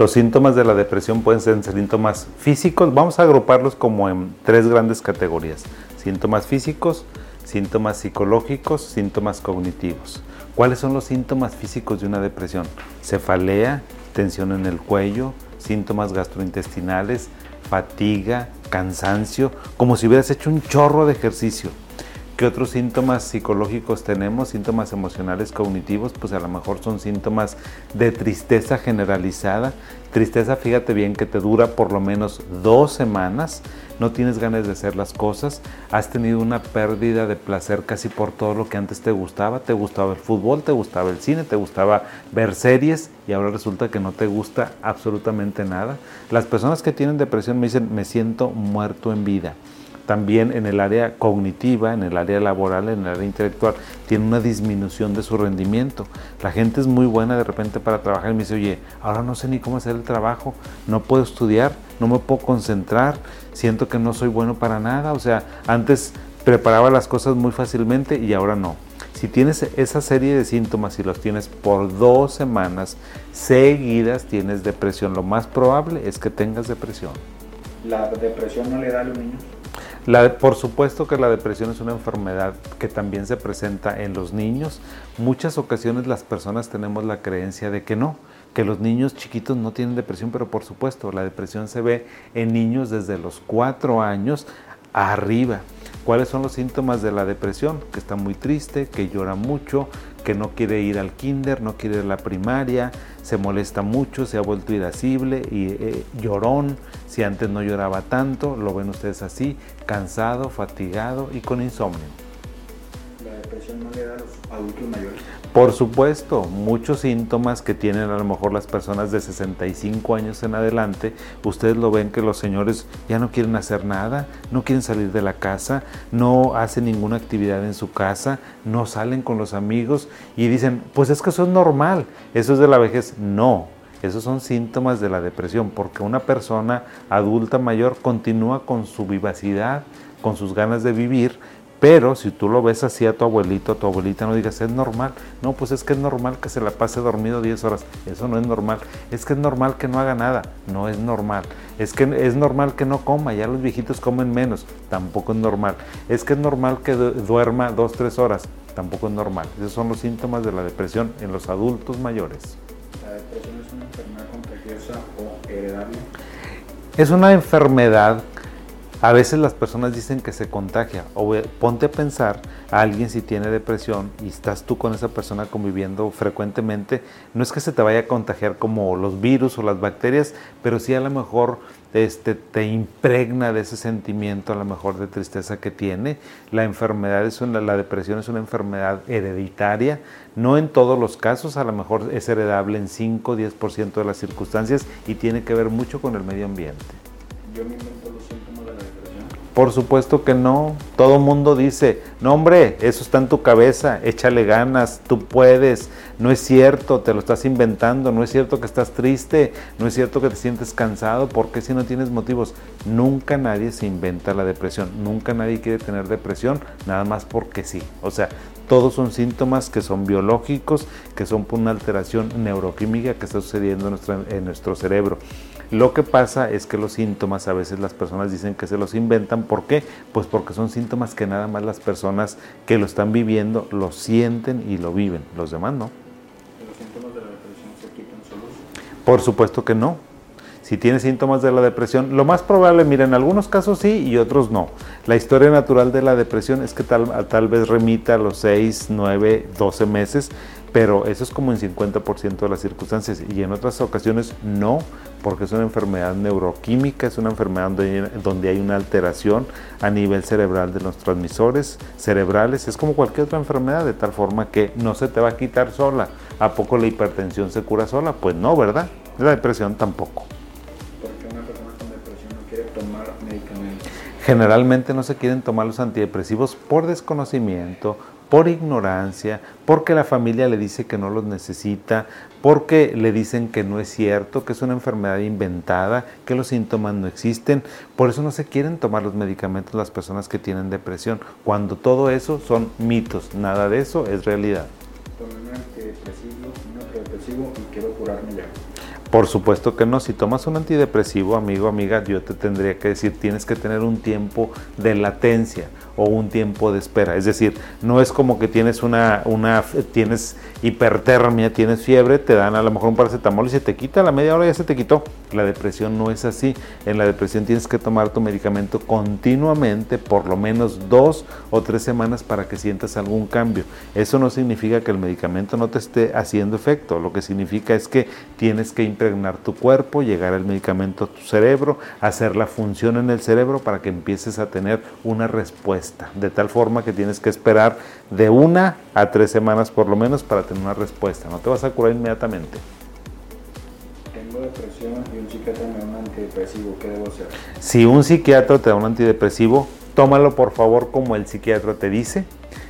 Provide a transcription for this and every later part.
Los síntomas de la depresión pueden ser síntomas físicos, vamos a agruparlos como en tres grandes categorías. Síntomas físicos, síntomas psicológicos, síntomas cognitivos. ¿Cuáles son los síntomas físicos de una depresión? Cefalea, tensión en el cuello, síntomas gastrointestinales, fatiga, cansancio, como si hubieras hecho un chorro de ejercicio. ¿Qué otros síntomas psicológicos tenemos? Síntomas emocionales cognitivos, pues a lo mejor son síntomas de tristeza generalizada. Tristeza, fíjate bien, que te dura por lo menos dos semanas, no tienes ganas de hacer las cosas, has tenido una pérdida de placer casi por todo lo que antes te gustaba, te gustaba el fútbol, te gustaba el cine, te gustaba ver series y ahora resulta que no te gusta absolutamente nada. Las personas que tienen depresión me dicen, me siento muerto en vida también en el área cognitiva, en el área laboral, en el área intelectual, tiene una disminución de su rendimiento. La gente es muy buena de repente para trabajar y me dice, oye, ahora no sé ni cómo hacer el trabajo, no puedo estudiar, no me puedo concentrar, siento que no soy bueno para nada. O sea, antes preparaba las cosas muy fácilmente y ahora no. Si tienes esa serie de síntomas y los tienes por dos semanas seguidas, tienes depresión. Lo más probable es que tengas depresión. ¿La depresión no le da a los? Por supuesto que la depresión es una enfermedad que también se presenta en los niños. Muchas ocasiones las personas tenemos la creencia de que no, que los niños chiquitos no tienen depresión, pero por supuesto la depresión se ve en niños desde los cuatro años arriba. ¿Cuáles son los síntomas de la depresión? Que está muy triste, que llora mucho, que no quiere ir al kinder, no quiere ir a la primaria, se molesta mucho, se ha vuelto irascible y eh, llorón, si antes no lloraba tanto, lo ven ustedes así, cansado, fatigado y con insomnio. ¿La depresión no le da a los adultos mayores? Por supuesto, muchos síntomas que tienen a lo mejor las personas de 65 años en adelante, ustedes lo ven que los señores ya no quieren hacer nada, no quieren salir de la casa, no hacen ninguna actividad en su casa, no salen con los amigos y dicen, pues es que eso es normal, eso es de la vejez. No, esos son síntomas de la depresión, porque una persona adulta mayor continúa con su vivacidad, con sus ganas de vivir, pero si tú lo ves así a tu abuelito, a tu abuelita, no digas, es normal. No, pues es que es normal que se la pase dormido 10 horas. Eso no es normal. Es que es normal que no haga nada. No es normal. Es que es normal que no coma. Ya los viejitos comen menos. Tampoco es normal. Es que es normal que duerma 2, 3 horas. Tampoco es normal. Esos son los síntomas de la depresión en los adultos mayores. ¿La depresión es una enfermedad contagiosa o heredable? Es una enfermedad a veces las personas dicen que se contagia. O ponte a pensar a alguien si tiene depresión y estás tú con esa persona conviviendo frecuentemente. No es que se te vaya a contagiar como los virus o las bacterias, pero sí a lo mejor este, te impregna de ese sentimiento a lo mejor de tristeza que tiene. La enfermedad es una, la depresión es una enfermedad hereditaria. No en todos los casos, a lo mejor es heredable en 5 o 10% de las circunstancias y tiene que ver mucho con el medio ambiente. Yo me Por supuesto que no. Todo mundo dice, no hombre, eso está en tu cabeza, échale ganas, tú puedes. No es cierto, te lo estás inventando, no es cierto que estás triste, no es cierto que te sientes cansado, porque si no tienes motivos? Nunca nadie se inventa la depresión, nunca nadie quiere tener depresión, nada más porque sí. O sea, todos son síntomas que son biológicos, que son por una alteración neuroquímica que está sucediendo en nuestro, en nuestro cerebro. Lo que pasa es que los síntomas a veces las personas dicen que se los inventan. ¿Por qué? Pues porque son síntomas que nada más las personas que lo están viviendo lo sienten y lo viven. Los demás no. ¿Los síntomas de la depresión se quitan solos? Por supuesto que no. Si tiene síntomas de la depresión, lo más probable, mira, en algunos casos sí y otros no. La historia natural de la depresión es que tal, tal vez remita a los 6, 9, 12 meses, pero eso es como en 50% de las circunstancias y en otras ocasiones no, porque es una enfermedad neuroquímica, es una enfermedad donde, hay una alteración a nivel cerebral de los transmisores cerebrales, es como cualquier otra enfermedad, de tal forma que no se te va a quitar sola. ¿A poco la hipertensión se cura sola? Pues no, ¿verdad? La depresión tampoco. Generalmente no se quieren tomar los antidepresivos por desconocimiento, por ignorancia, porque la familia le dice que no los necesita, porque le dicen que no es cierto, que es una enfermedad inventada, que los síntomas no existen. Por eso no se quieren tomar los medicamentos las personas que tienen depresión, cuando todo eso son mitos, nada de eso es realidad. Un antidepresivo y quiero curarme ya. Por supuesto que no. Si tomas un antidepresivo, amigo, amiga, yo te tendría que decir, tienes que tener un tiempo de latencia o un tiempo de espera. Es decir, no es como que tienes una, una tienes hipertermia, tienes fiebre, te dan a lo mejor un paracetamol y se te quita, a la media hora ya se te quitó. La depresión no es así. En la depresión tienes que tomar tu medicamento continuamente, por lo menos dos o tres semanas para que sientas algún cambio. Eso no significa que el medicamento no te esté haciendo efecto. Lo que significa es que tienes que impregnar tu cuerpo, llegar el medicamento a tu cerebro, hacer la función en el cerebro para que empieces a tener una respuesta. De tal forma que tienes que esperar de una a tres semanas por lo menos para tener una respuesta. No te vas a curar inmediatamente. Tengo depresión y un psiquiatra me da un antidepresivo. ¿Qué debo hacer? Si un psiquiatra te da un antidepresivo, tómalo por favor como el psiquiatra te dice,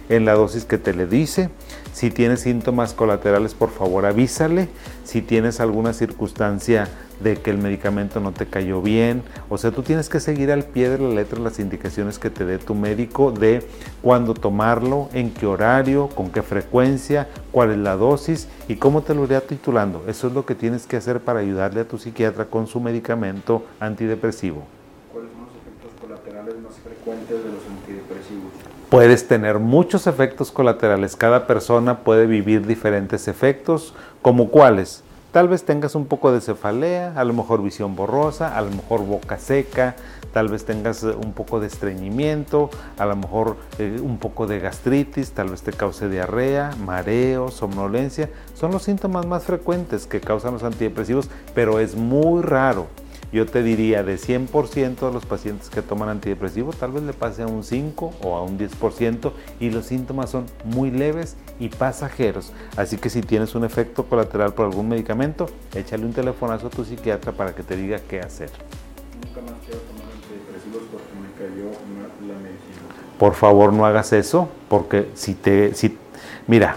en la dosis que te le dice. Si tienes síntomas colaterales, por favor avísale. Si tienes alguna circunstancia de que el medicamento no te cayó bien. O sea, tú tienes que seguir al pie de la letra las indicaciones que te dé tu médico de cuándo tomarlo, en qué horario, con qué frecuencia, cuál es la dosis y cómo te lo irá titulando. Eso es lo que tienes que hacer para ayudarle a tu psiquiatra con su medicamento antidepresivo. ¿Cuáles son los efectos colaterales más frecuentes de los antidepresivos? Puedes tener muchos efectos colaterales. Cada persona puede vivir diferentes efectos, como cuáles Tal vez tengas un poco de cefalea, a lo mejor visión borrosa, a lo mejor boca seca, tal vez tengas eh, un poco de estreñimiento, a lo mejor eh, un poco de gastritis, tal vez te cause diarrea, mareo, somnolencia. Son los síntomas más frecuentes que causan los antidepresivos, pero es muy raro yo te diría de 100% de los pacientes que toman antidepresivos, tal vez le pase a un 5 o a un 10% y los síntomas son muy leves y pasajeros. Así que si tienes un efecto colateral por algún medicamento, échale un telefonazo a tu psiquiatra para que te diga qué hacer. Nunca más quiero tomar antidepresivos porque me cayó mal la medicina. Por favor, no hagas eso, porque si te... Si, mira,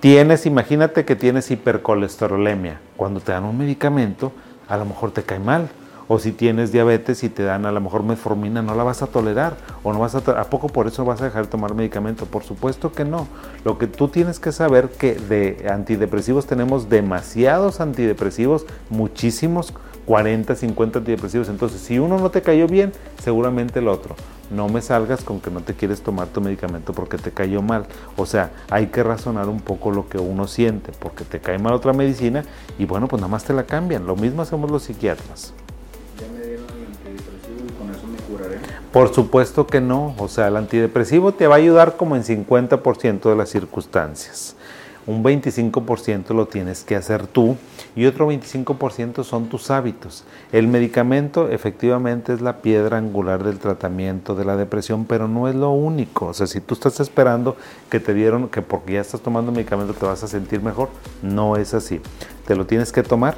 tienes, imagínate que tienes hipercolesterolemia. Cuando te dan un medicamento, a lo mejor te cae mal. O si tienes diabetes y te dan a lo mejor metformina, no la vas a tolerar. O no vas a, ¿a poco por eso vas a dejar de tomar medicamento? Por supuesto que no. Lo que tú tienes que saber que de antidepresivos tenemos demasiados antidepresivos, muchísimos, 40, 50 antidepresivos. Entonces, si uno no te cayó bien, seguramente el otro no me salgas con que no te quieres tomar tu medicamento porque te cayó mal. O sea, hay que razonar un poco lo que uno siente, porque te cae mal otra medicina y bueno, pues nada más te la cambian. Lo mismo hacemos los psiquiatras. Ya me dieron el antidepresivo y con eso me curaré. Por supuesto que no. O sea, el antidepresivo te va a ayudar como en 50% de las circunstancias un 25% lo tienes que hacer tú y otro 25% son tus hábitos. El medicamento efectivamente es la piedra angular del tratamiento de la depresión, pero no es lo único. O sea, si tú estás esperando que te dieron, que porque ya estás tomando medicamento te vas a sentir mejor, no es así. Te lo tienes que tomar,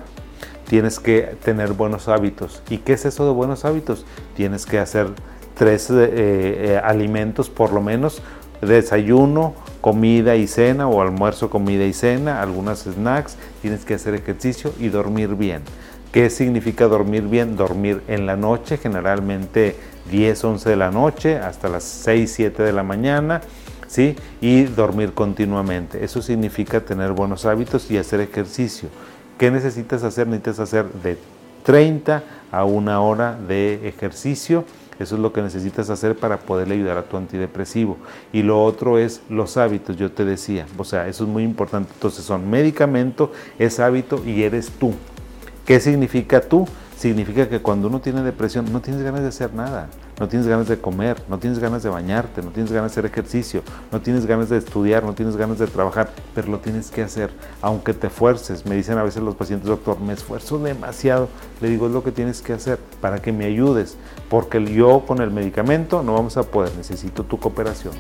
tienes que tener buenos hábitos. ¿Y qué es eso de buenos hábitos? Tienes que hacer tres eh, eh, alimentos por lo menos, desayuno, comida y cena o almuerzo, comida y cena, algunas snacks, tienes que hacer ejercicio y dormir bien. ¿Qué significa dormir bien? Dormir en la noche, generalmente 10, 11 de la noche, hasta las 6, 7 de la mañana, ¿sí? Y dormir continuamente. Eso significa tener buenos hábitos y hacer ejercicio. ¿Qué necesitas hacer? Necesitas hacer de 30 a una hora de ejercicio eso es lo que necesitas hacer para poderle ayudar a tu antidepresivo. Y lo otro es los hábitos, yo te decía. O sea, eso es muy importante. Entonces son medicamento, es hábito y eres tú. ¿Qué significa tú? Significa que cuando uno tiene depresión no tienes ganas de hacer nada no tienes ganas de comer, no tienes ganas de bañarte, no tienes ganas de hacer ejercicio, no tienes ganas de estudiar, no tienes ganas de trabajar, pero lo tienes que hacer, aunque te fuerces. Me dicen a veces los pacientes, doctor, me esfuerzo demasiado. Le digo, es lo que tienes que hacer para que me ayudes, porque yo con el medicamento no vamos a poder, necesito tu cooperación.